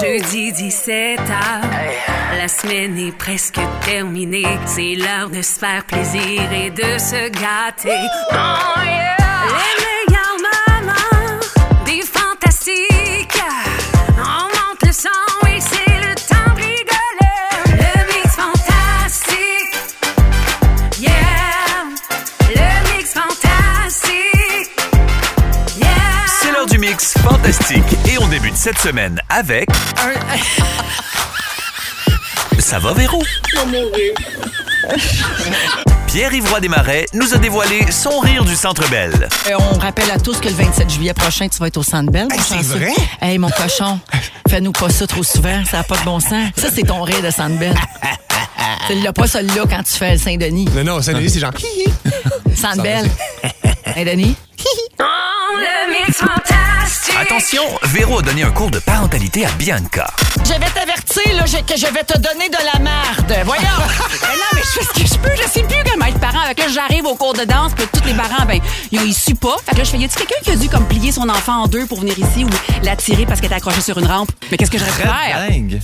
Jeudi 17h, la semaine est presque terminée. C'est l'heure de se faire plaisir et de se gâter. Mix fantastique et on débute cette semaine avec... Ça va Véro? Pierre-Yves Roy Desmarais nous a dévoilé son rire du Centre Bell. Euh, on rappelle à tous que le 27 juillet prochain, tu vas être au Centre Bell. mon c'est vrai? Hey, mon cochon, fais-nous pas ça trop souvent. Ça n'a pas de bon sens. Ça, c'est ton rire de Centre Bell. Tu l'as pas celui-là quand tu fais le Saint-Denis. Non, non, Saint-Denis, c'est genre. Centre Bell. Saint-Denis? Oh, le mix Véro a donné un cours de parentalité à Bianca. Je vais t'avertir là, je- que je vais te donner de la merde. Voyons. Ben non, mais je fais ce que je peux. Je sais plus comment être parent. Avec là, j'arrive au cours de danse, puis tous les parents, ben, ils ont su pas. Fait que là, je fais, y a-tu quelqu'un qui a dû comme plier son enfant en deux pour venir ici ou la tirer parce qu'elle était accrochée sur une rampe? Mais qu'est-ce que j'aurais pu faire? Dingue.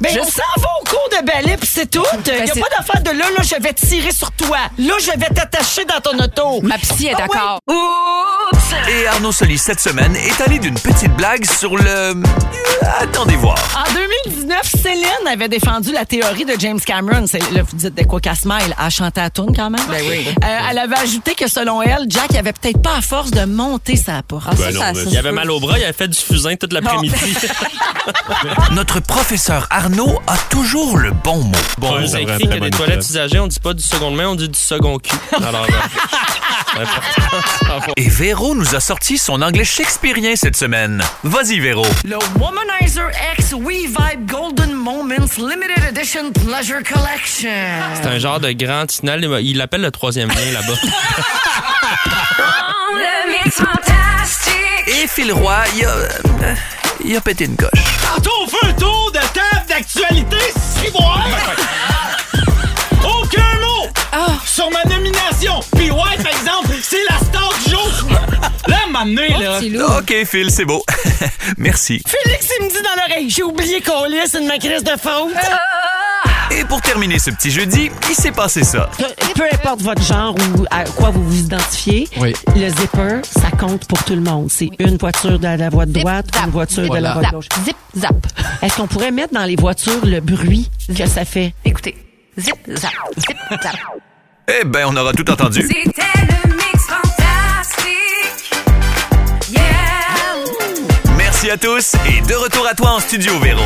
Ben, je s'en va au cours de ballet, puis c'est tout. Il n'y a c'est- pas d'affaire de là, là, je vais tirer sur toi. Là, je vais t'attacher dans ton auto. Ma psy est d'accord. Oups! Et Arnaud Solis, cette semaine, est allé d'une petite blague sur le... Attendez voir. En 2019, Céline avait défendu la théorie de James Cameron. C'est, là, vous dites de quoi qu'elle smile. Elle chantait à tune quand même. Ben oui. Euh, elle avait ajouté que selon elle, Jack avait peut-être pas à force de monter sa porte. Ah, ça, ça, ça, Il avait mal au bras, il avait fait du fusain toute l'après-midi. Notre professeur Arnaud a toujours le bon mot. Bon, Ouais, c'est c'est vrai, écrit les bonne toilettes usagées, on dit pas du seconde main, on dit du second cul. Alors, euh, c'est important. Et Véro nous a sorti son anglais shakespearien cette semaine. Vas-y Véro. Le Womanizer X We Vibe Golden Moments Limited Edition Pleasure Collection. C'est un genre de grand final. Il l'appelle le troisième lien là-bas. Oh, le mix fantastique. Et Phil Roy, il a... euh, il a pété une coche. Tantôt, on fait un tour de table d'actualité ciboire. m'amener, là. Ok Phil, c'est beau. Merci. Félix, il me dit dans l'oreille, j'ai oublié qu'on lisse une ma crise de faute. Et pour terminer ce petit jeudi, il s'est passé ça. Peu importe votre genre ou à quoi vous vous identifiez, Oui. le zipper, ça compte pour tout le monde. C'est une voiture de la voie de droite, une voiture de la voie de gauche. zip, zap. Est-ce qu'on pourrait mettre dans les voitures le bruit que ça fait? Écoutez. Zip, zap, zip, zap. Eh ben, on aura tout entendu. C'était tous et de retour à toi en studio, Véro.